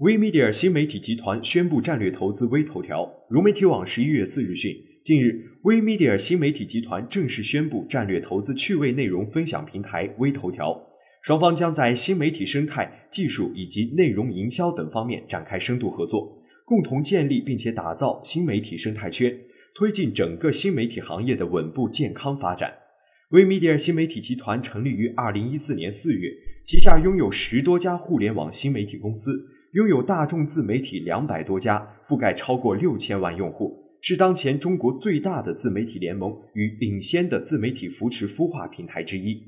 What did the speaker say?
微 media 新媒体集团宣布战略投资微头条。融媒体网十一月四日讯，近日，微 media 新媒体集团正式宣布战略投资趣味内容分享平台微头条，双方将在新媒体生态、技术以及内容营销等方面展开深度合作，共同建立并且打造新媒体生态圈，推进整个新媒体行业的稳步健康发展。微 media 新媒体集团成立于二零一四年四月，旗下拥有十多家互联网新媒体公司。拥有大众自媒体两百多家，覆盖超过六千万用户，是当前中国最大的自媒体联盟与领先的自媒体扶持孵化平台之一。